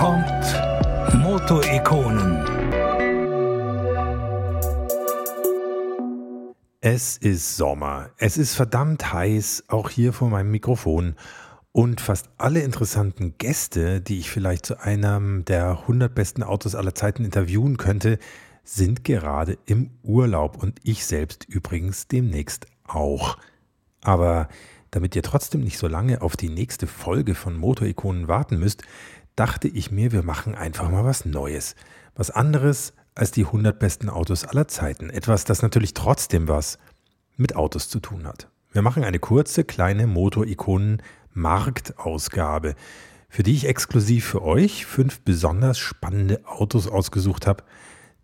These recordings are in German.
kommt Motorikonen. Es ist Sommer. Es ist verdammt heiß, auch hier vor meinem Mikrofon. Und fast alle interessanten Gäste, die ich vielleicht zu einem der 100 besten Autos aller Zeiten interviewen könnte, sind gerade im Urlaub und ich selbst übrigens demnächst auch. Aber damit ihr trotzdem nicht so lange auf die nächste Folge von Motorikonen warten müsst, dachte ich mir, wir machen einfach mal was Neues. Was anderes als die 100 besten Autos aller Zeiten. Etwas, das natürlich trotzdem was mit Autos zu tun hat. Wir machen eine kurze, kleine Motorikonen-Marktausgabe, für die ich exklusiv für euch fünf besonders spannende Autos ausgesucht habe,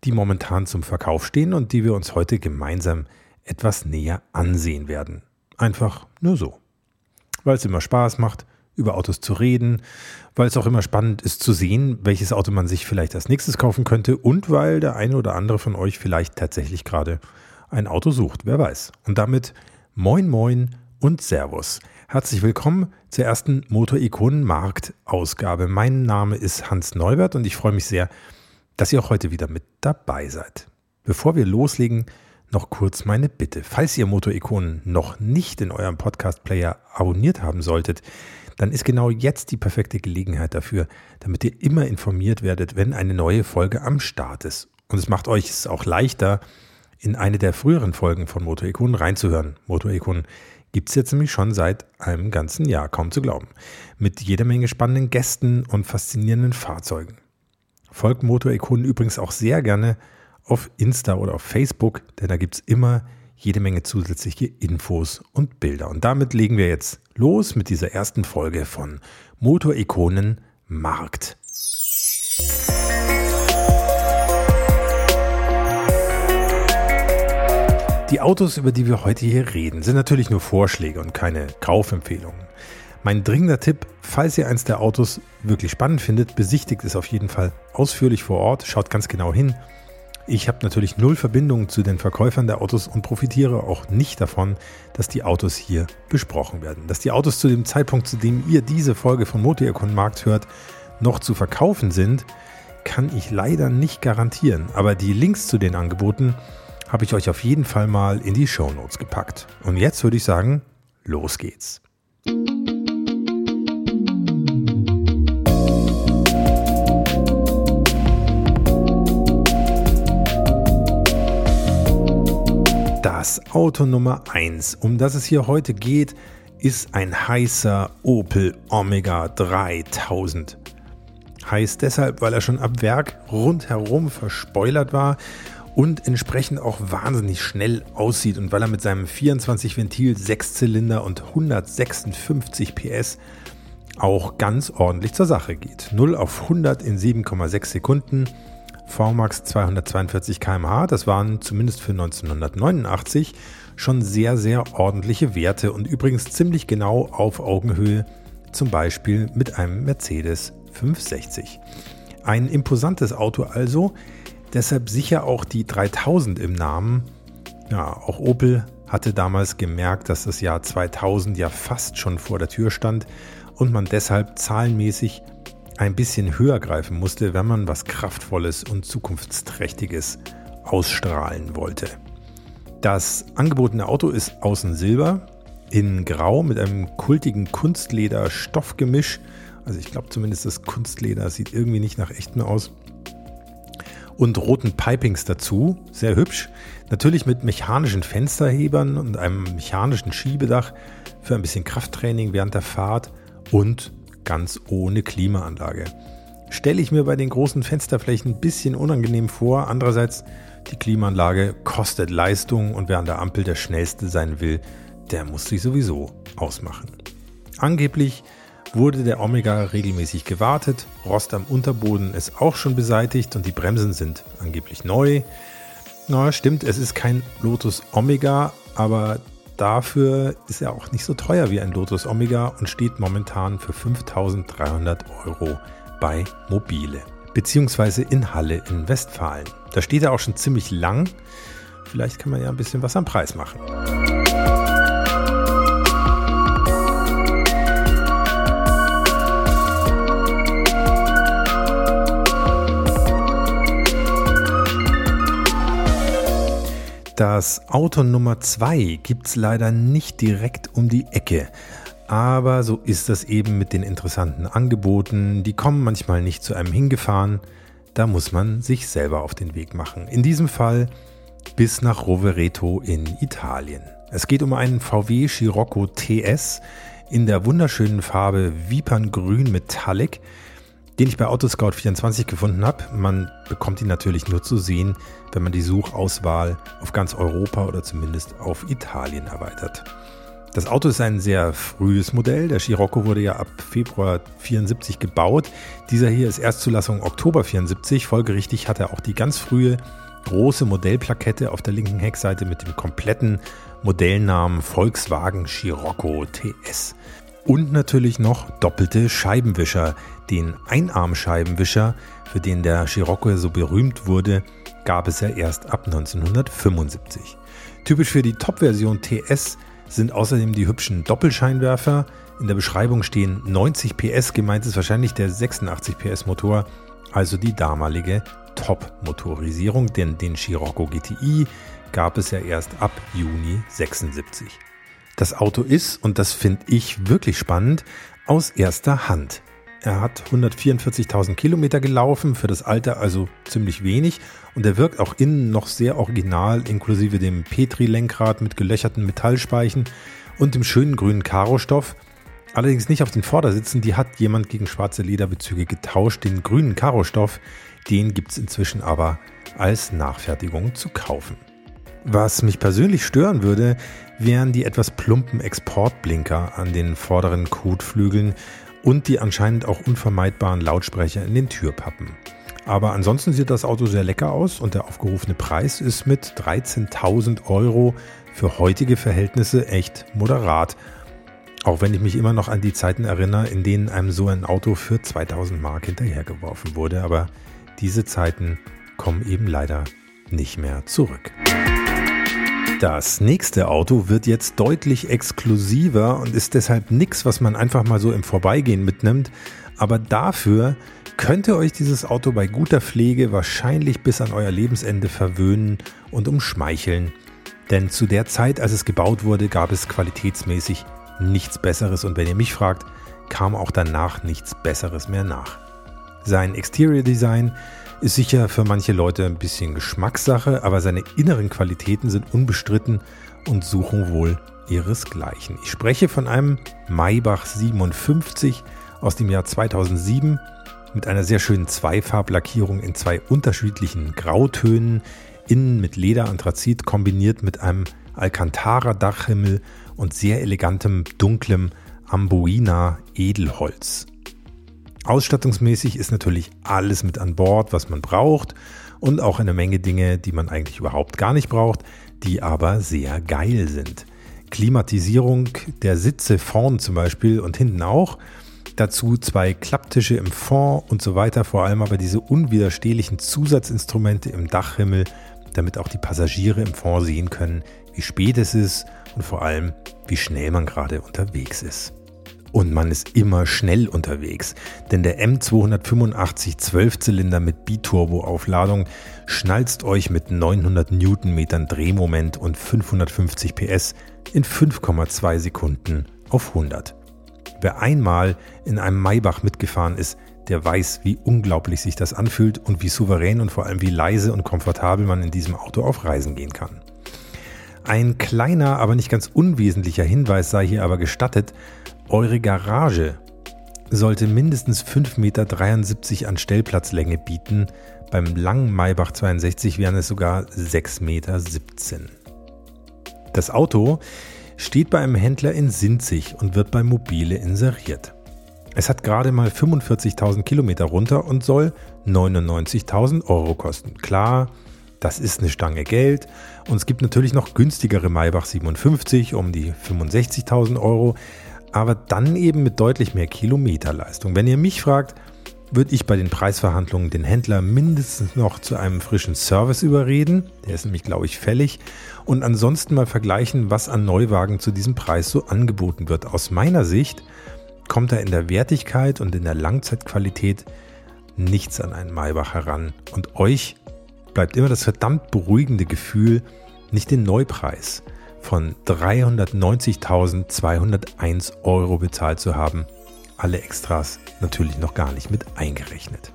die momentan zum Verkauf stehen und die wir uns heute gemeinsam etwas näher ansehen werden. Einfach nur so. Weil es immer Spaß macht, über Autos zu reden, weil es auch immer spannend ist zu sehen, welches Auto man sich vielleicht als nächstes kaufen könnte und weil der eine oder andere von euch vielleicht tatsächlich gerade ein Auto sucht, wer weiß. Und damit moin moin und Servus. Herzlich willkommen zur ersten Motorikonen-Markt-Ausgabe. Mein Name ist Hans Neubert und ich freue mich sehr, dass ihr auch heute wieder mit dabei seid. Bevor wir loslegen, noch kurz meine Bitte. Falls ihr Motorikonen noch nicht in eurem Podcast-Player abonniert haben solltet, dann ist genau jetzt die perfekte Gelegenheit dafür, damit ihr immer informiert werdet, wenn eine neue Folge am Start ist. Und es macht euch es auch leichter, in eine der früheren Folgen von Motorikonen reinzuhören. Motorikonen gibt es jetzt nämlich schon seit einem ganzen Jahr, kaum zu glauben. Mit jeder Menge spannenden Gästen und faszinierenden Fahrzeugen. Folgt Motorikonen übrigens auch sehr gerne auf Insta oder auf Facebook, denn da gibt es immer jede Menge zusätzliche Infos und Bilder. Und damit legen wir jetzt los mit dieser ersten Folge von Motorikonen Markt. Die Autos, über die wir heute hier reden, sind natürlich nur Vorschläge und keine Kaufempfehlungen. Mein dringender Tipp, falls ihr eins der Autos wirklich spannend findet, besichtigt es auf jeden Fall ausführlich vor Ort, schaut ganz genau hin ich habe natürlich null Verbindung zu den Verkäufern der Autos und profitiere auch nicht davon, dass die Autos hier besprochen werden. Dass die Autos zu dem Zeitpunkt, zu dem ihr diese Folge von Motorikon Markt hört, noch zu verkaufen sind, kann ich leider nicht garantieren. Aber die Links zu den Angeboten habe ich euch auf jeden Fall mal in die Show Notes gepackt. Und jetzt würde ich sagen, los geht's. Das Auto Nummer 1, um das es hier heute geht, ist ein heißer Opel Omega 3000. Heiß deshalb, weil er schon ab Werk rundherum verspoilert war und entsprechend auch wahnsinnig schnell aussieht und weil er mit seinem 24 Ventil 6-Zylinder und 156 PS auch ganz ordentlich zur Sache geht. 0 auf 100 in 7,6 Sekunden VMAX 242 km/h. Das waren zumindest für 1989 schon sehr, sehr ordentliche Werte und übrigens ziemlich genau auf Augenhöhe, zum Beispiel mit einem Mercedes 560. Ein imposantes Auto also, deshalb sicher auch die 3000 im Namen. Ja, auch Opel hatte damals gemerkt, dass das Jahr 2000 ja fast schon vor der Tür stand und man deshalb zahlenmäßig ein bisschen höher greifen musste, wenn man was Kraftvolles und Zukunftsträchtiges ausstrahlen wollte. Das angebotene Auto ist außen silber, in grau mit einem kultigen Kunstleder-Stoffgemisch. Also ich glaube zumindest das Kunstleder sieht irgendwie nicht nach echtem aus. Und roten Pipings dazu, sehr hübsch. Natürlich mit mechanischen Fensterhebern und einem mechanischen Schiebedach für ein bisschen Krafttraining während der Fahrt und ganz ohne Klimaanlage. Stelle ich mir bei den großen Fensterflächen ein bisschen unangenehm vor. Andererseits, die Klimaanlage kostet Leistung und wer an der Ampel der Schnellste sein will, der muss sich sowieso ausmachen. Angeblich wurde der Omega regelmäßig gewartet, Rost am Unterboden ist auch schon beseitigt und die Bremsen sind angeblich neu. Na, stimmt, es ist kein Lotus Omega, aber Dafür ist er auch nicht so teuer wie ein Lotus Omega und steht momentan für 5300 Euro bei Mobile. Beziehungsweise in Halle in Westfalen. Da steht er auch schon ziemlich lang. Vielleicht kann man ja ein bisschen was am Preis machen. Das Auto Nummer 2 gibt es leider nicht direkt um die Ecke. Aber so ist das eben mit den interessanten Angeboten. Die kommen manchmal nicht zu einem hingefahren. Da muss man sich selber auf den Weg machen. In diesem Fall bis nach Rovereto in Italien. Es geht um einen VW Scirocco TS in der wunderschönen Farbe Viperngrün Metallic, den ich bei Autoscout24 gefunden habe. Man bekommt ihn natürlich nur zu sehen, wenn man die Suchauswahl auf ganz Europa oder zumindest auf Italien erweitert. Das Auto ist ein sehr frühes Modell. Der Scirocco wurde ja ab Februar 74 gebaut. Dieser hier ist Erstzulassung Oktober 74. Folgerichtig hat er auch die ganz frühe große Modellplakette auf der linken Heckseite mit dem kompletten Modellnamen Volkswagen Scirocco TS. Und natürlich noch doppelte Scheibenwischer. Den Einarmscheibenwischer, für den der Scirocco so berühmt wurde, gab es ja erst ab 1975. Typisch für die Top-Version TS sind außerdem die hübschen Doppelscheinwerfer. In der Beschreibung stehen 90 PS, gemeint ist wahrscheinlich der 86 PS Motor, also die damalige Top-Motorisierung, denn den Scirocco GTI gab es ja erst ab Juni 76. Das Auto ist, und das finde ich wirklich spannend, aus erster Hand. Er hat 144.000 Kilometer gelaufen, für das Alter also ziemlich wenig und er wirkt auch innen noch sehr original, inklusive dem Petri-Lenkrad mit gelöcherten Metallspeichen und dem schönen grünen Karostoff. Allerdings nicht auf den Vordersitzen, die hat jemand gegen schwarze Lederbezüge getauscht. Den grünen Karostoff, den gibt es inzwischen aber als Nachfertigung zu kaufen. Was mich persönlich stören würde, wären die etwas plumpen Exportblinker an den vorderen Kotflügeln und die anscheinend auch unvermeidbaren Lautsprecher in den Türpappen. Aber ansonsten sieht das Auto sehr lecker aus und der aufgerufene Preis ist mit 13.000 Euro für heutige Verhältnisse echt moderat. Auch wenn ich mich immer noch an die Zeiten erinnere, in denen einem so ein Auto für 2000 Mark hinterhergeworfen wurde. Aber diese Zeiten kommen eben leider nicht mehr zurück. Das nächste Auto wird jetzt deutlich exklusiver und ist deshalb nichts, was man einfach mal so im Vorbeigehen mitnimmt. Aber dafür könnte euch dieses Auto bei guter Pflege wahrscheinlich bis an euer Lebensende verwöhnen und umschmeicheln. Denn zu der Zeit, als es gebaut wurde, gab es qualitätsmäßig nichts Besseres und wenn ihr mich fragt, kam auch danach nichts Besseres mehr nach. Sein Exterior Design ist sicher für manche Leute ein bisschen Geschmackssache, aber seine inneren Qualitäten sind unbestritten und suchen wohl ihresgleichen. Ich spreche von einem Maybach 57 aus dem Jahr 2007 mit einer sehr schönen Zweifarblackierung in zwei unterschiedlichen Grautönen, innen mit Lederanthrazit kombiniert mit einem Alcantara-Dachhimmel und sehr elegantem, dunklem Amboina Edelholz. Ausstattungsmäßig ist natürlich alles mit an Bord, was man braucht und auch eine Menge Dinge, die man eigentlich überhaupt gar nicht braucht, die aber sehr geil sind. Klimatisierung der Sitze vorn zum Beispiel und hinten auch. Dazu zwei Klapptische im Fond und so weiter, vor allem aber diese unwiderstehlichen Zusatzinstrumente im Dachhimmel, damit auch die Passagiere im Fond sehen können, wie spät es ist und vor allem, wie schnell man gerade unterwegs ist. Und man ist immer schnell unterwegs, denn der M285 Zwölfzylinder mit Biturbo-Aufladung schnalzt euch mit 900 Newtonmetern Drehmoment und 550 PS in 5,2 Sekunden auf 100. Wer einmal in einem Maybach mitgefahren ist, der weiß, wie unglaublich sich das anfühlt und wie souverän und vor allem wie leise und komfortabel man in diesem Auto auf Reisen gehen kann. Ein kleiner, aber nicht ganz unwesentlicher Hinweis sei hier aber gestattet, eure Garage sollte mindestens 5,73 Meter an Stellplatzlänge bieten. Beim langen Maybach 62 wären es sogar 6,17 Meter. Das Auto steht bei einem Händler in Sinzig und wird bei Mobile inseriert. Es hat gerade mal 45.000 Kilometer runter und soll 99.000 Euro kosten. Klar, das ist eine Stange Geld und es gibt natürlich noch günstigere Maybach 57 um die 65.000 Euro aber dann eben mit deutlich mehr Kilometerleistung. Wenn ihr mich fragt, würde ich bei den Preisverhandlungen den Händler mindestens noch zu einem frischen Service überreden. Der ist nämlich, glaube ich, fällig. Und ansonsten mal vergleichen, was an Neuwagen zu diesem Preis so angeboten wird. Aus meiner Sicht kommt da in der Wertigkeit und in der Langzeitqualität nichts an einen Maybach heran. Und euch bleibt immer das verdammt beruhigende Gefühl, nicht den Neupreis von 390.201 Euro bezahlt zu haben. Alle Extras natürlich noch gar nicht mit eingerechnet.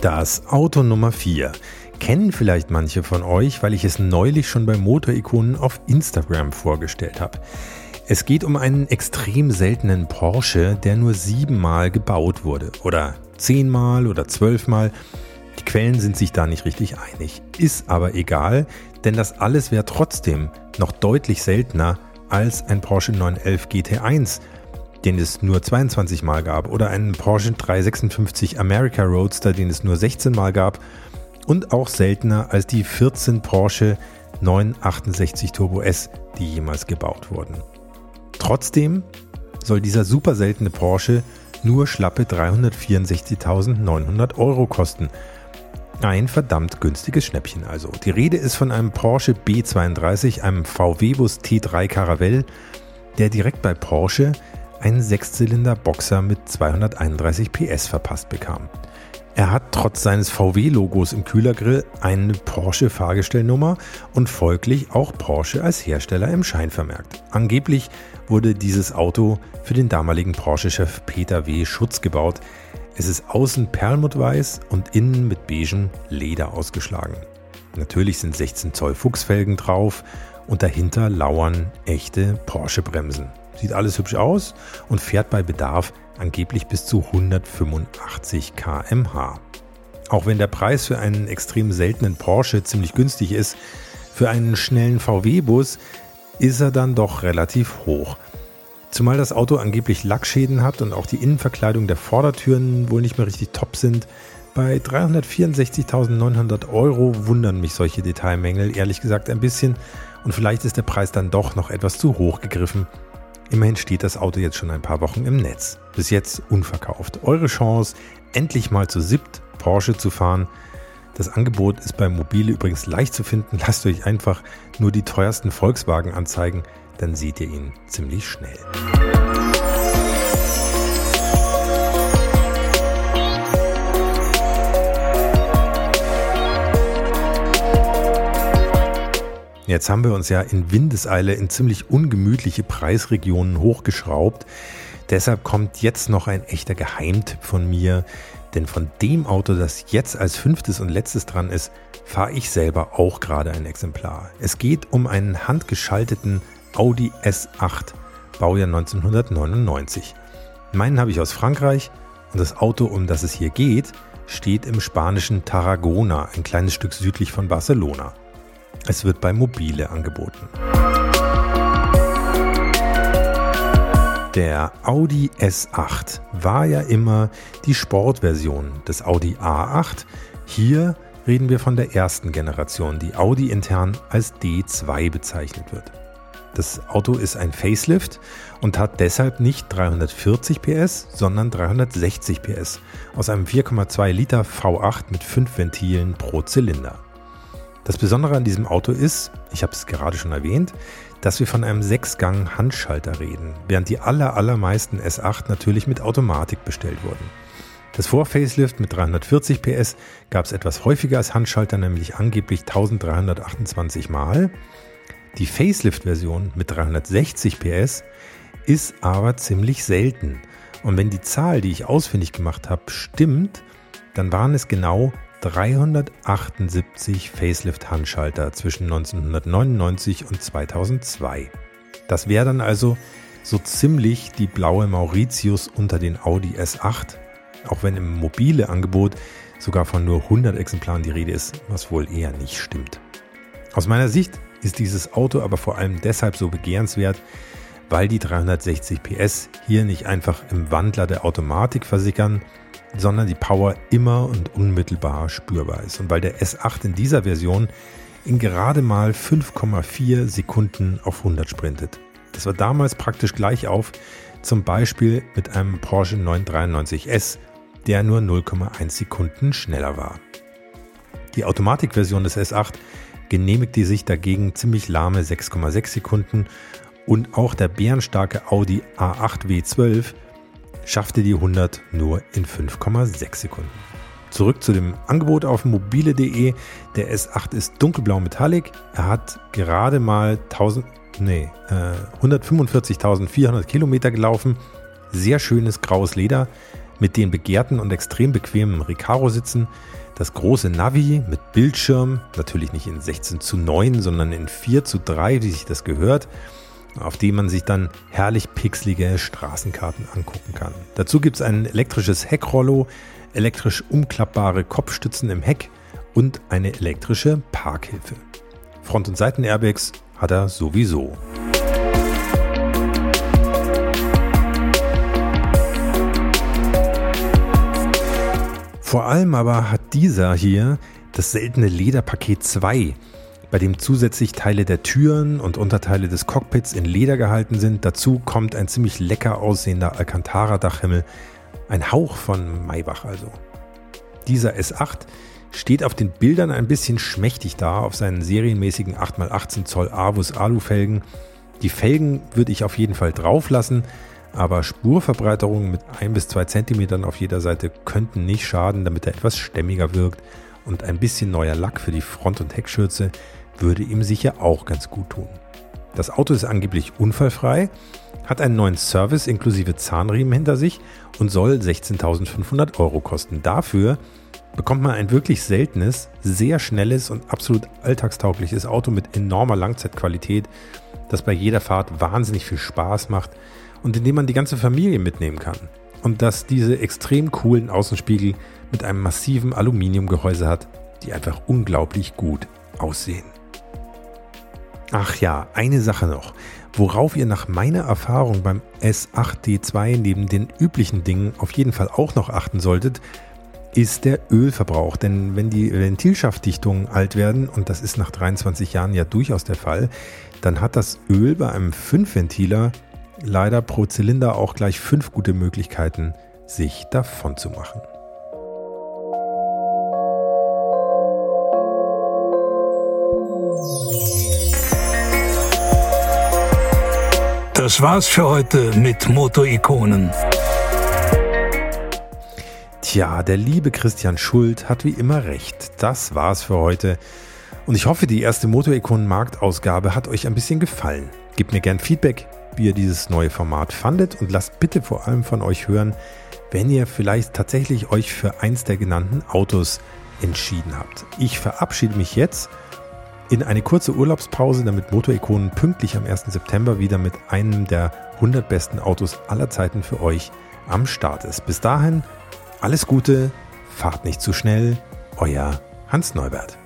Das Auto Nummer 4 kennen vielleicht manche von euch, weil ich es neulich schon bei Motorikonen auf Instagram vorgestellt habe. Es geht um einen extrem seltenen Porsche, der nur siebenmal gebaut wurde. Oder zehnmal oder zwölfmal. Die Quellen sind sich da nicht richtig einig. Ist aber egal, denn das alles wäre trotzdem noch deutlich seltener als ein Porsche 911 GT1, den es nur 22 Mal gab, oder einen Porsche 356 America Roadster, den es nur 16 Mal gab, und auch seltener als die 14 Porsche 968 Turbo S, die jemals gebaut wurden. Trotzdem soll dieser super seltene Porsche nur schlappe 364.900 Euro kosten. Ein verdammt günstiges Schnäppchen also. Die Rede ist von einem Porsche B32, einem VW-Bus T3 Caravelle, der direkt bei Porsche einen Sechszylinder-Boxer mit 231 PS verpasst bekam. Er hat trotz seines VW-Logos im Kühlergrill eine Porsche-Fahrgestellnummer und folglich auch Porsche als Hersteller im Schein vermerkt. Angeblich wurde dieses Auto für den damaligen Porsche-Chef Peter W. Schutz gebaut. Es ist außen perlmuttweiß und innen mit beigem Leder ausgeschlagen. Natürlich sind 16 Zoll Fuchsfelgen drauf und dahinter lauern echte Porsche-Bremsen. Sieht alles hübsch aus und fährt bei Bedarf angeblich bis zu 185 km/h. Auch wenn der Preis für einen extrem seltenen Porsche ziemlich günstig ist, für einen schnellen VW-Bus ist er dann doch relativ hoch. Zumal das Auto angeblich Lackschäden hat und auch die Innenverkleidung der Vordertüren wohl nicht mehr richtig top sind. Bei 364.900 Euro wundern mich solche Detailmängel ehrlich gesagt ein bisschen und vielleicht ist der Preis dann doch noch etwas zu hoch gegriffen. Immerhin steht das Auto jetzt schon ein paar Wochen im Netz. Bis jetzt unverkauft. Eure Chance, endlich mal zu siebt Porsche zu fahren. Das Angebot ist bei Mobile übrigens leicht zu finden. Lasst euch einfach nur die teuersten Volkswagen anzeigen, dann seht ihr ihn ziemlich schnell. Jetzt haben wir uns ja in Windeseile in ziemlich ungemütliche Preisregionen hochgeschraubt. Deshalb kommt jetzt noch ein echter Geheimtipp von mir, denn von dem Auto, das jetzt als fünftes und letztes dran ist, fahre ich selber auch gerade ein Exemplar. Es geht um einen handgeschalteten Audi S8, Baujahr 1999. Meinen habe ich aus Frankreich und das Auto, um das es hier geht, steht im spanischen Tarragona, ein kleines Stück südlich von Barcelona. Es wird bei Mobile angeboten. Der Audi S8 war ja immer die Sportversion des Audi A8. Hier reden wir von der ersten Generation, die Audi intern als D2 bezeichnet wird. Das Auto ist ein Facelift und hat deshalb nicht 340 PS, sondern 360 PS aus einem 4,2 Liter V8 mit 5 Ventilen pro Zylinder. Das Besondere an diesem Auto ist, ich habe es gerade schon erwähnt, dass wir von einem Sechsgang Handschalter reden, während die aller, allermeisten S8 natürlich mit Automatik bestellt wurden. Das Vor-Facelift mit 340 PS gab es etwas häufiger als Handschalter, nämlich angeblich 1328 Mal. Die Facelift-Version mit 360 PS ist aber ziemlich selten. Und wenn die Zahl, die ich ausfindig gemacht habe, stimmt, dann waren es genau 378 Facelift-Handschalter zwischen 1999 und 2002. Das wäre dann also so ziemlich die blaue Mauritius unter den Audi S8, auch wenn im mobile Angebot sogar von nur 100 Exemplaren die Rede ist, was wohl eher nicht stimmt. Aus meiner Sicht ist dieses Auto aber vor allem deshalb so begehrenswert, weil die 360 PS hier nicht einfach im Wandler der Automatik versickern, sondern die Power immer und unmittelbar spürbar ist. Und weil der S8 in dieser Version in gerade mal 5,4 Sekunden auf 100 sprintet. Das war damals praktisch gleich auf, zum Beispiel mit einem Porsche 993S, der nur 0,1 Sekunden schneller war. Die Automatikversion des S8 genehmigte sich dagegen ziemlich lahme 6,6 Sekunden und auch der bärenstarke Audi A8 W12 schaffte die 100 nur in 5,6 Sekunden. Zurück zu dem Angebot auf mobile.de. Der S8 ist dunkelblau Metallic. Er hat gerade mal 1000, nee, äh, 145.400 Kilometer gelaufen. Sehr schönes graues Leder mit den begehrten und extrem bequemen Recaro-Sitzen. Das große Navi mit Bildschirm, natürlich nicht in 16 zu 9, sondern in 4 zu 3, wie sich das gehört, auf dem man sich dann herrlich pixelige Straßenkarten angucken kann. Dazu gibt es ein elektrisches Heckrollo, elektrisch umklappbare Kopfstützen im Heck und eine elektrische Parkhilfe. Front- und Seitenairbags hat er sowieso. Vor allem aber hat dieser hier das seltene Lederpaket 2, bei dem zusätzlich Teile der Türen und Unterteile des Cockpits in Leder gehalten sind. Dazu kommt ein ziemlich lecker aussehender Alcantara-Dachhimmel, ein Hauch von Maybach also. Dieser S8 steht auf den Bildern ein bisschen schmächtig da auf seinen serienmäßigen 8x18 Zoll Avus Alufelgen. Die Felgen würde ich auf jeden Fall drauf lassen, aber Spurverbreiterungen mit 1 bis 2 cm auf jeder Seite könnten nicht schaden, damit er etwas stämmiger wirkt und ein bisschen neuer Lack für die Front- und Heckschürze würde ihm sicher auch ganz gut tun. Das Auto ist angeblich unfallfrei, hat einen neuen Service inklusive Zahnriemen hinter sich und soll 16.500 Euro kosten. Dafür bekommt man ein wirklich seltenes, sehr schnelles und absolut alltagstaugliches Auto mit enormer Langzeitqualität, das bei jeder Fahrt wahnsinnig viel Spaß macht und in dem man die ganze Familie mitnehmen kann. Und das diese extrem coolen Außenspiegel mit einem massiven Aluminiumgehäuse hat, die einfach unglaublich gut aussehen. Ach ja, eine Sache noch. Worauf ihr nach meiner Erfahrung beim S8D2 neben den üblichen Dingen auf jeden Fall auch noch achten solltet, ist der Ölverbrauch. Denn wenn die Ventilschaftdichtungen alt werden, und das ist nach 23 Jahren ja durchaus der Fall, dann hat das Öl bei einem 5-Ventiler leider pro Zylinder auch gleich fünf gute Möglichkeiten, sich davon zu machen. Das war's für heute mit Motorikonen. Tja, der liebe Christian Schuld hat wie immer recht. Das war's für heute. Und ich hoffe, die erste Motorikonen-Marktausgabe hat euch ein bisschen gefallen. Gebt mir gern Feedback, wie ihr dieses neue Format fandet und lasst bitte vor allem von euch hören, wenn ihr vielleicht tatsächlich euch für eins der genannten Autos entschieden habt. Ich verabschiede mich jetzt in eine kurze Urlaubspause, damit Motorikonen pünktlich am 1. September wieder mit einem der 100 besten Autos aller Zeiten für euch am Start ist. Bis dahin, alles Gute, fahrt nicht zu schnell, euer Hans Neubert.